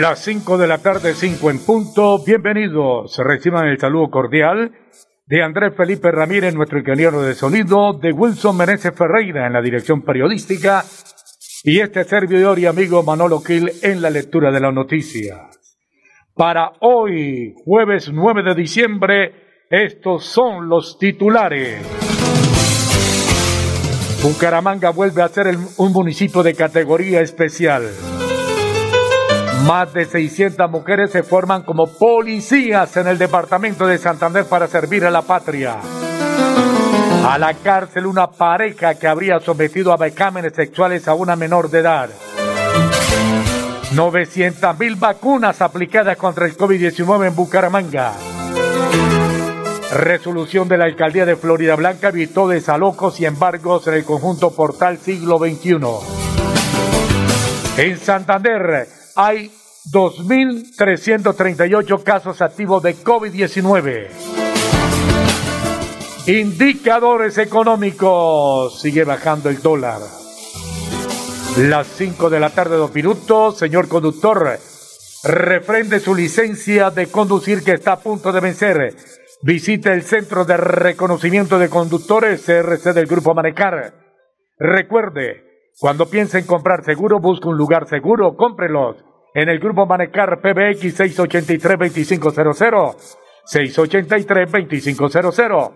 Las 5 de la tarde, 5 en punto. Bienvenidos. Reciban el saludo cordial de Andrés Felipe Ramírez, nuestro ingeniero de sonido, de Wilson Meneses Ferreira en la dirección periodística y este servidor y amigo Manolo Gil en la lectura de las noticias. Para hoy, jueves 9 de diciembre, estos son los titulares. Bucaramanga vuelve a ser un municipio de categoría especial. Más de 600 mujeres se forman como policías en el departamento de Santander para servir a la patria. A la cárcel una pareja que habría sometido a becámenes sexuales a una menor de edad. 900 mil vacunas aplicadas contra el COVID-19 en Bucaramanga. Resolución de la alcaldía de Florida Blanca evitó desalojos y embargos en el conjunto Portal Siglo XXI. En Santander hay 2.338 casos activos de COVID-19. Indicadores económicos. Sigue bajando el dólar. Las 5 de la tarde, dos minutos. Señor conductor, refrende su licencia de conducir que está a punto de vencer. Visite el Centro de Reconocimiento de Conductores CRC del Grupo Manecar. Recuerde, cuando piense en comprar seguro, busque un lugar seguro, cómprelos. En el Grupo Manecar PBX 683-2500, 683-2500.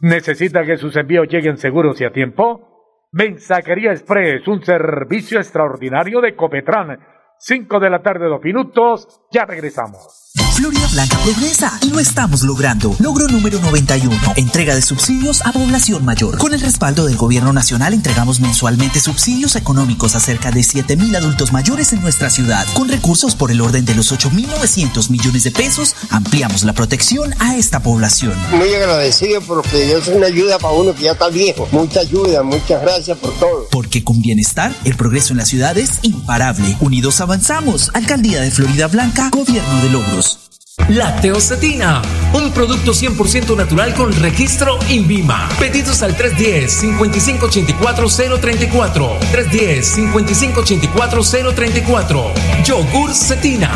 ¿Necesita que sus envíos lleguen seguros y a tiempo? Mensajería Express, un servicio extraordinario de Copetran. 5 de la tarde, dos minutos, ya regresamos. Florida Blanca progresa y lo estamos logrando. Logro número 91. Entrega de subsidios a población mayor. Con el respaldo del gobierno nacional entregamos mensualmente subsidios económicos a cerca de 7 mil adultos mayores en nuestra ciudad. Con recursos por el orden de los 8.900 millones de pesos, ampliamos la protección a esta población. Muy agradecido porque es una ayuda para uno que ya está viejo. Mucha ayuda, muchas gracias por todo. Porque con bienestar, el progreso en la ciudad es imparable. Unidos avanzamos. Alcaldía de Florida Blanca, Gobierno de Logros. Lacteocetina, un producto 100% natural con registro INVIMA. Pedidos al 310-5584-034. 310-5584-034. Yogur Cetina.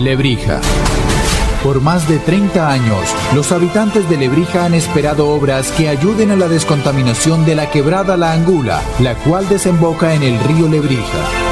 Lebrija. Por más de 30 años, los habitantes de Lebrija han esperado obras que ayuden a la descontaminación de la quebrada La Angula, la cual desemboca en el río Lebrija.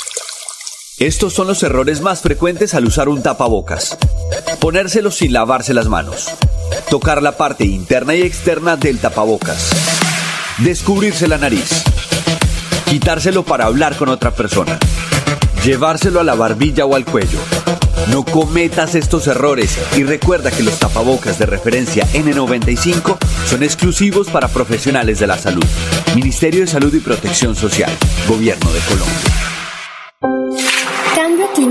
Estos son los errores más frecuentes al usar un tapabocas. Ponérselo sin lavarse las manos. Tocar la parte interna y externa del tapabocas. Descubrirse la nariz. Quitárselo para hablar con otra persona. Llevárselo a la barbilla o al cuello. No cometas estos errores y recuerda que los tapabocas de referencia N95 son exclusivos para profesionales de la salud. Ministerio de Salud y Protección Social. Gobierno de Colombia.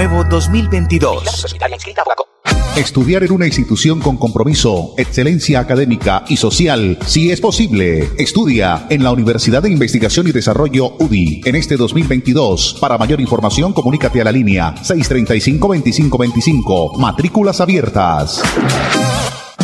Nuevo 2022. Estudiar en una institución con compromiso, excelencia académica y social, si es posible. Estudia en la Universidad de Investigación y Desarrollo UDI en este 2022. Para mayor información, comunícate a la línea 635-2525. Matrículas abiertas.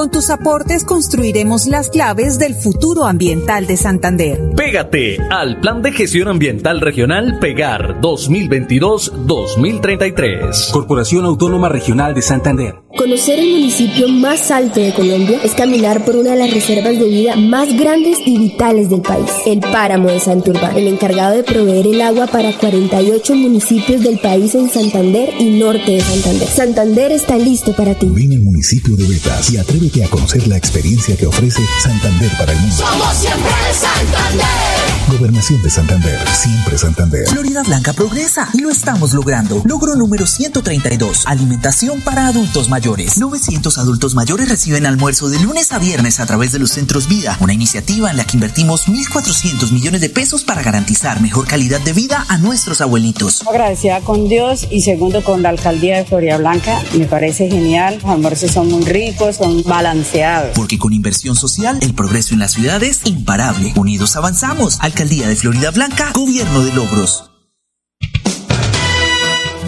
Con tus aportes construiremos las claves del futuro ambiental de Santander. Pégate al Plan de Gestión Ambiental Regional Pegar 2022-2033. Corporación Autónoma Regional de Santander. Conocer el municipio más alto de Colombia es caminar por una de las reservas de vida más grandes y vitales del país, el Páramo de Santurbán, el encargado de proveer el agua para 48 municipios del país en Santander y norte de Santander. Santander está listo para ti. Ven al municipio de Betas y atrévete a conocer la experiencia que ofrece Santander para el mundo. Somos siempre Santander. Gobernación de Santander, siempre Santander. Florida Blanca progresa y lo estamos logrando. Logro número 132. Alimentación para adultos mayores. 900 adultos mayores reciben almuerzo de lunes a viernes a través de los centros vida. Una iniciativa en la que invertimos 1.400 millones de pesos para garantizar mejor calidad de vida a nuestros abuelitos. Agradecida con Dios y segundo con la alcaldía de Florida Blanca. Me parece genial. Los almuerzos son muy ricos, son balanceados. Porque con inversión social, el progreso en la ciudad es imparable. Unidos avanzamos. Alcaldía de Florida Blanca, Gobierno de Logros.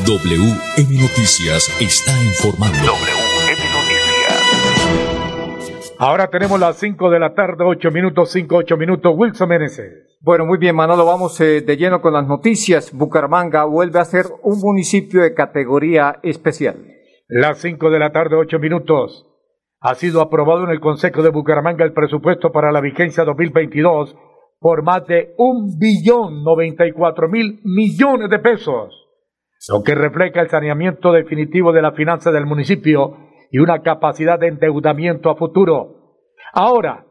WM Noticias está informando. WM Noticias. Ahora tenemos las 5 de la tarde, 8 minutos, 5, 8 minutos. Wilson Meneses. Bueno, muy bien, Manolo, vamos eh, de lleno con las noticias. Bucaramanga vuelve a ser un municipio de categoría especial. Las 5 de la tarde, 8 minutos. Ha sido aprobado en el Consejo de Bucaramanga el presupuesto para la vigencia 2022 por más de un billón 94 mil millones de pesos, lo que refleja el saneamiento definitivo de la finanza del municipio y una capacidad de endeudamiento a futuro. Ahora,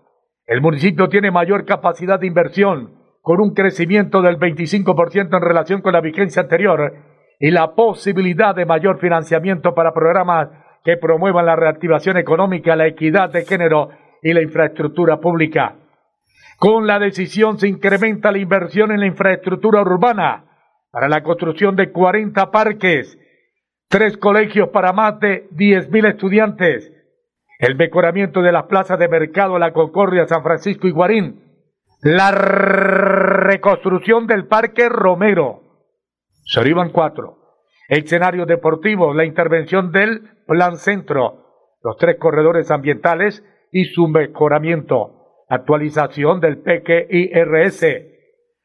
el municipio tiene mayor capacidad de inversión, con un crecimiento del 25% en relación con la vigencia anterior y la posibilidad de mayor financiamiento para programas que promuevan la reactivación económica, la equidad de género y la infraestructura pública. Con la decisión se incrementa la inversión en la infraestructura urbana para la construcción de 40 parques, tres colegios para más de 10.000 estudiantes, el mejoramiento de las plazas de mercado La Concordia, San Francisco y Guarín, la reconstrucción del Parque Romero, Soriban 4, escenarios deportivos, la intervención del Plan Centro, los tres corredores ambientales y su mejoramiento actualización del PQIRS,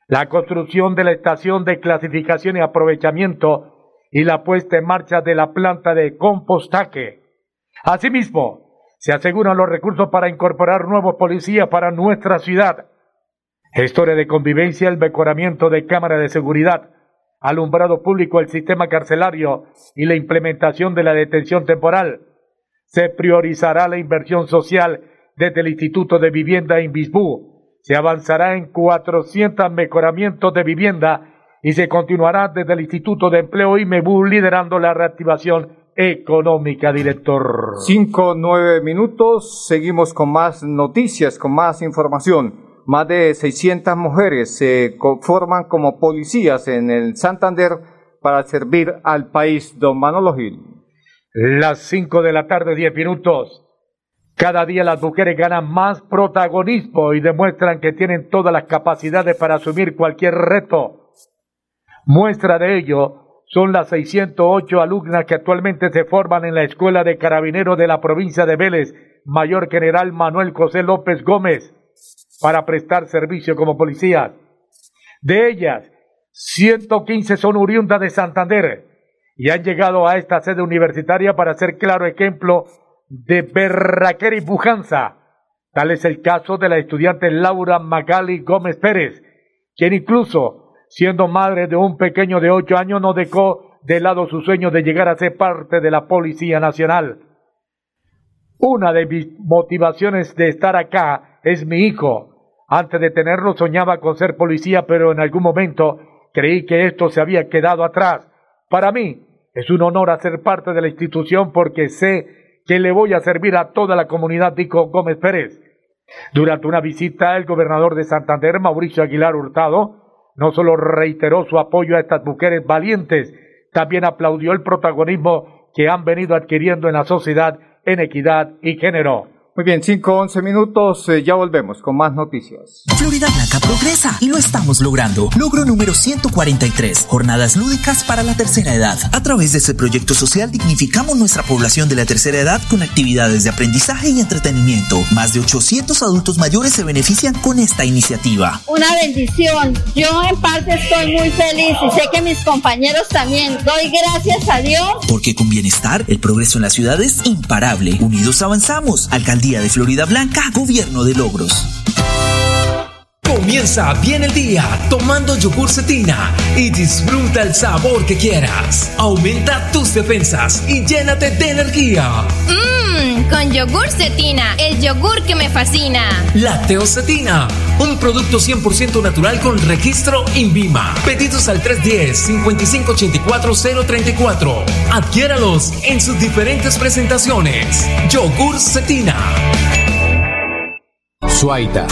la construcción de la estación de clasificación y aprovechamiento y la puesta en marcha de la planta de compostaje. Asimismo, se aseguran los recursos para incorporar nuevos policías para nuestra ciudad. Gestores de convivencia, el mejoramiento de cámaras de seguridad, alumbrado público, el sistema carcelario y la implementación de la detención temporal. Se priorizará la inversión social desde el Instituto de Vivienda en Bisbú. Se avanzará en 400 mejoramientos de vivienda y se continuará desde el Instituto de Empleo IMEBU liderando la reactivación económica, director. Cinco, nueve minutos. Seguimos con más noticias, con más información. Más de 600 mujeres se forman como policías en el Santander para servir al país. Don Manolo Gil. Las 5 de la tarde, 10 minutos. Cada día las mujeres ganan más protagonismo y demuestran que tienen todas las capacidades para asumir cualquier reto. Muestra de ello son las 608 alumnas que actualmente se forman en la Escuela de Carabineros de la provincia de Vélez, Mayor General Manuel José López Gómez, para prestar servicio como policías. De ellas, 115 son oriundas de Santander y han llegado a esta sede universitaria para ser claro ejemplo de berraquera y pujanza. Tal es el caso de la estudiante Laura Magali Gómez Pérez, quien incluso, siendo madre de un pequeño de ocho años, no dejó de lado su sueño de llegar a ser parte de la Policía Nacional. Una de mis motivaciones de estar acá es mi hijo. Antes de tenerlo soñaba con ser policía, pero en algún momento creí que esto se había quedado atrás. Para mí es un honor hacer parte de la institución porque sé que le voy a servir a toda la comunidad, dijo Gómez Pérez. Durante una visita, el gobernador de Santander, Mauricio Aguilar Hurtado, no solo reiteró su apoyo a estas mujeres valientes, también aplaudió el protagonismo que han venido adquiriendo en la sociedad en equidad y género. Muy bien, 5, 11 minutos, eh, ya volvemos con más noticias. Florida Blanca progresa y lo estamos logrando. Logro número 143, jornadas lúdicas para la tercera edad. A través de este proyecto social dignificamos nuestra población de la tercera edad con actividades de aprendizaje y entretenimiento. Más de 800 adultos mayores se benefician con esta iniciativa. Una bendición. Yo en parte estoy muy feliz y sé que mis compañeros también. Doy gracias a Dios. Porque con bienestar, el progreso en la ciudad es imparable. Unidos avanzamos. Alcaldía de Florida Blanca, Gobierno de Logros. Comienza bien el día tomando yogur cetina y disfruta el sabor que quieras. Aumenta tus defensas y llénate de energía. Mmm, con yogur cetina, el yogur que me fascina. Cetina, un producto 100% natural con registro INVIMA. Pedidos al 310-5584-034. Adquiéralos en sus diferentes presentaciones. Yogur cetina. Suaita.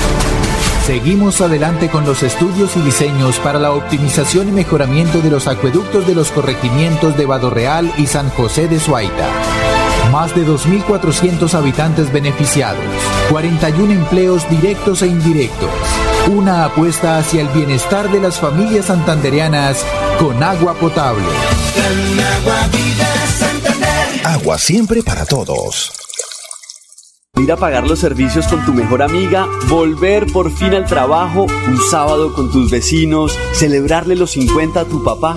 Seguimos adelante con los estudios y diseños para la optimización y mejoramiento de los acueductos de los corregimientos de Real y San José de Suaita. Más de 2.400 habitantes beneficiados, 41 empleos directos e indirectos, una apuesta hacia el bienestar de las familias santandereanas con agua potable. Agua siempre para todos. Ir a pagar los servicios con tu mejor amiga, volver por fin al trabajo, un sábado con tus vecinos, celebrarle los 50 a tu papá.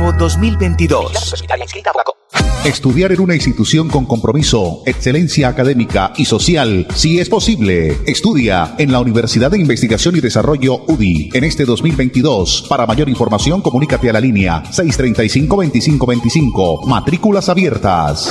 Nuevo 2022. Estudiar en una institución con compromiso, excelencia académica y social, si es posible. Estudia en la Universidad de Investigación y Desarrollo UDI en este 2022. Para mayor información, comunícate a la línea 635-2525. Matrículas abiertas.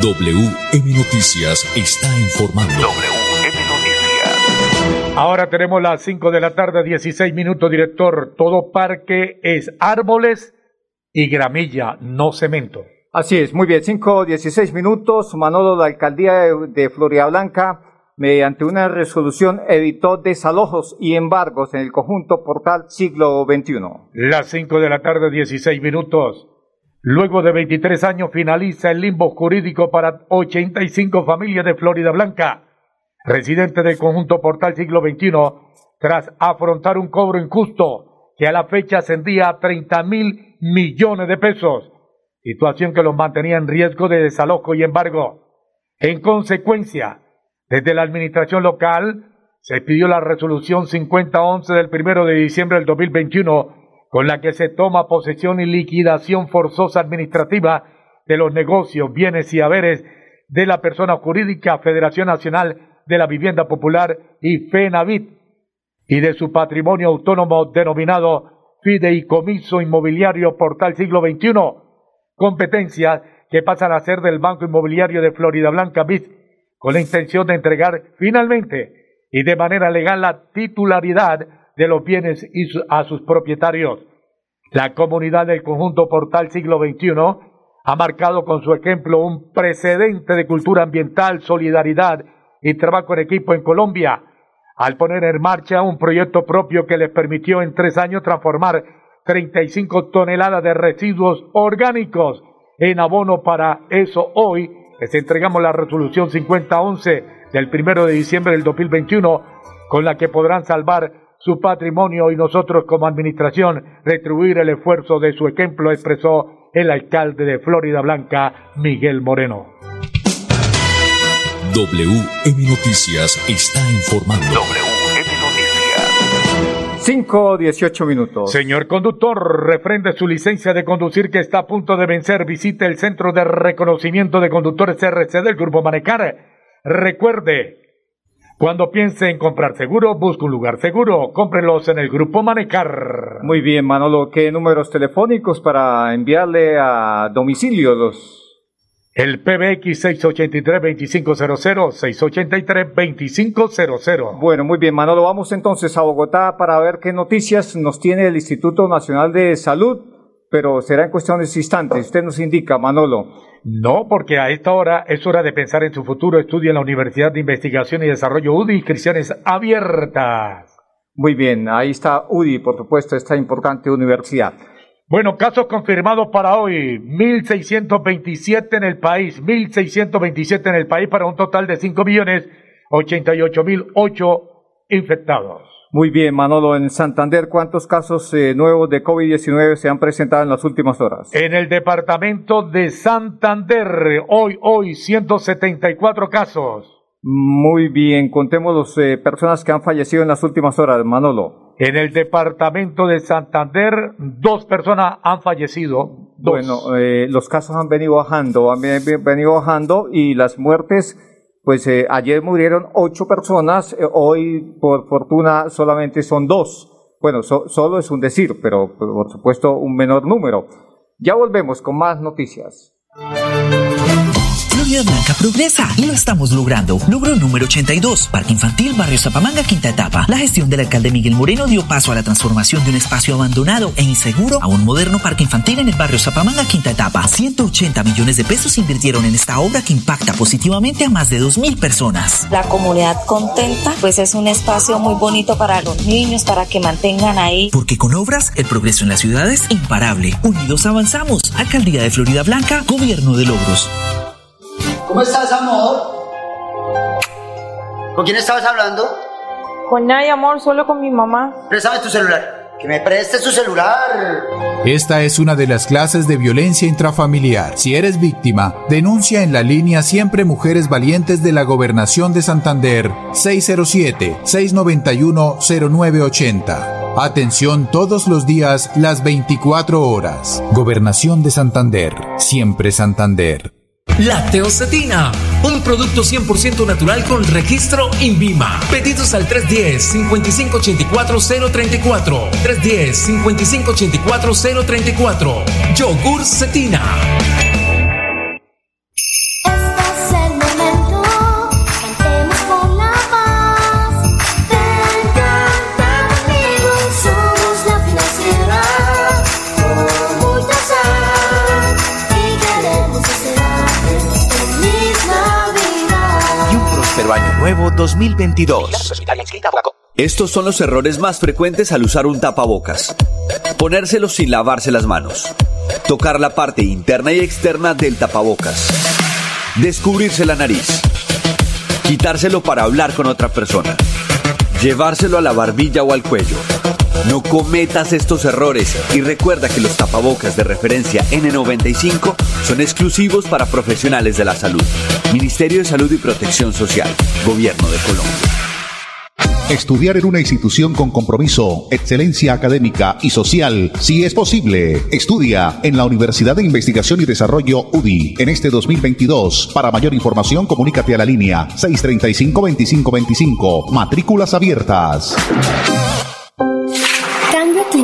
WM Noticias está informando. WM Noticias. Ahora tenemos las 5 de la tarde, 16 minutos, director. Todo parque es árboles y gramilla, no cemento. Así es, muy bien, 5, 16 minutos. Manolo, la alcaldía de, de Florida Blanca, mediante una resolución, evitó desalojos y embargos en el conjunto portal siglo XXI. Las 5 de la tarde, 16 minutos. Luego de 23 años finaliza el limbo jurídico para 85 familias de Florida Blanca, residentes del conjunto Portal Siglo XXI, tras afrontar un cobro injusto que a la fecha ascendía a 30 mil millones de pesos, situación que los mantenía en riesgo de desalojo y embargo. En consecuencia, desde la administración local se pidió la resolución 5011 del primero de diciembre del 2021 con la que se toma posesión y liquidación forzosa administrativa de los negocios, bienes y haberes de la persona jurídica Federación Nacional de la Vivienda Popular y FENAVIT y de su patrimonio autónomo denominado Fideicomiso Inmobiliario Portal Siglo XXI, competencias que pasan a ser del Banco Inmobiliario de Florida Blanca BID, con la intención de entregar finalmente y de manera legal la titularidad de los bienes a sus propietarios. La comunidad del conjunto Portal Siglo XXI ha marcado con su ejemplo un precedente de cultura ambiental, solidaridad y trabajo en equipo en Colombia, al poner en marcha un proyecto propio que les permitió en tres años transformar 35 toneladas de residuos orgánicos en abono para eso hoy les entregamos la resolución 5011 del primero de diciembre del 2021 con la que podrán salvar su patrimonio y nosotros como administración retribuir el esfuerzo de su ejemplo, expresó el alcalde de Florida Blanca, Miguel Moreno. WM Noticias está informando. WM Noticias. 5, 18 minutos. Señor conductor, refrende su licencia de conducir que está a punto de vencer. Visite el Centro de Reconocimiento de Conductores RC del Grupo Manecar. Recuerde, cuando piense en comprar seguro, busque un lugar seguro. Cómprelos en el Grupo Manecar. Muy bien, Manolo, ¿qué números telefónicos para enviarle a domicilio los... El PBX 683-2500, 683-2500. Bueno, muy bien, Manolo, vamos entonces a Bogotá para ver qué noticias nos tiene el Instituto Nacional de Salud, pero será en cuestiones instantes. Usted nos indica, Manolo. No, porque a esta hora es hora de pensar en su futuro. Estudia en la Universidad de Investigación y Desarrollo UDI, inscripciones abiertas. Muy bien, ahí está UDI, por supuesto, esta importante universidad. Bueno, casos confirmados para hoy, 1.627 en el país, 1.627 en el país para un total de 5.088.008 infectados. Muy bien, Manolo, en Santander, ¿cuántos casos eh, nuevos de COVID-19 se han presentado en las últimas horas? En el departamento de Santander, hoy, hoy, 174 casos. Muy bien, contemos las eh, personas que han fallecido en las últimas horas, Manolo. En el departamento de Santander, dos personas han fallecido. Dos. Bueno, eh, los casos han venido bajando, han ve- venido bajando y las muertes, pues eh, ayer murieron ocho personas, eh, hoy por fortuna solamente son dos. Bueno, so- solo es un decir, pero por supuesto un menor número. Ya volvemos con más noticias. Florida Blanca progresa y lo estamos logrando. Logro número 82, Parque Infantil Barrio Zapamanga, quinta etapa. La gestión del alcalde Miguel Moreno dio paso a la transformación de un espacio abandonado e inseguro a un moderno parque infantil en el barrio Zapamanga, quinta etapa. 180 millones de pesos se invirtieron en esta obra que impacta positivamente a más de 2.000 personas. La comunidad contenta, pues es un espacio muy bonito para los niños, para que mantengan ahí. Porque con obras, el progreso en la ciudad es imparable. Unidos avanzamos. Alcaldía de Florida Blanca, Gobierno de Logros. ¿Cómo estás, amor? ¿Con quién estabas hablando? Con nadie, amor, solo con mi mamá. Préstame tu celular. Que me prestes tu celular. Esta es una de las clases de violencia intrafamiliar. Si eres víctima, denuncia en la línea Siempre Mujeres Valientes de la Gobernación de Santander 607-691-0980. Atención todos los días, las 24 horas. Gobernación de Santander. Siempre Santander. Lacteocetina, un producto 100% natural con registro INVIMA. Pedidos al 310-5584-034. 310-5584-034. Yogur Cetina. 2022. Estos son los errores más frecuentes al usar un tapabocas. Ponérselo sin lavarse las manos. Tocar la parte interna y externa del tapabocas. Descubrirse la nariz. Quitárselo para hablar con otra persona. Llevárselo a la barbilla o al cuello. No cometas estos errores y recuerda que los tapabocas de referencia N95 son exclusivos para profesionales de la salud. Ministerio de Salud y Protección Social. Gobierno de Colombia. Estudiar en una institución con compromiso, excelencia académica y social, si es posible. Estudia en la Universidad de Investigación y Desarrollo UDI en este 2022. Para mayor información, comunícate a la línea 635-2525. Matrículas abiertas.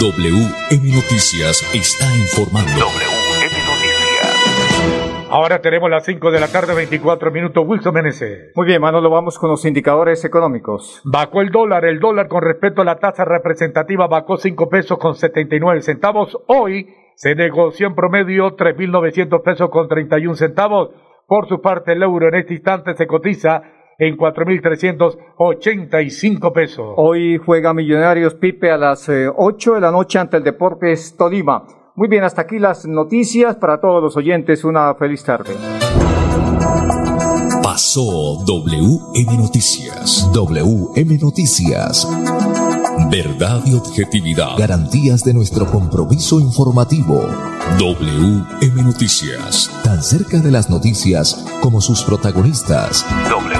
WM Noticias está informando. WM Noticias. Ahora tenemos las 5 de la tarde, 24 minutos. Wilson Menezes. Muy bien, Manolo, vamos con los indicadores económicos. Bajó el dólar. El dólar con respecto a la tasa representativa bajó 5 pesos con 79 centavos. Hoy se negoció en promedio 3.900 pesos con 31 centavos. Por su parte, el euro en este instante se cotiza en 4.385 pesos. Hoy juega Millonarios Pipe a las eh, 8 de la noche ante el Deportes Tolima. Muy bien, hasta aquí las noticias para todos los oyentes. Una feliz tarde. Pasó WM Noticias. WM Noticias. Verdad y objetividad. Garantías de nuestro compromiso informativo. WM Noticias. Tan cerca de las noticias como sus protagonistas. WM Noticias.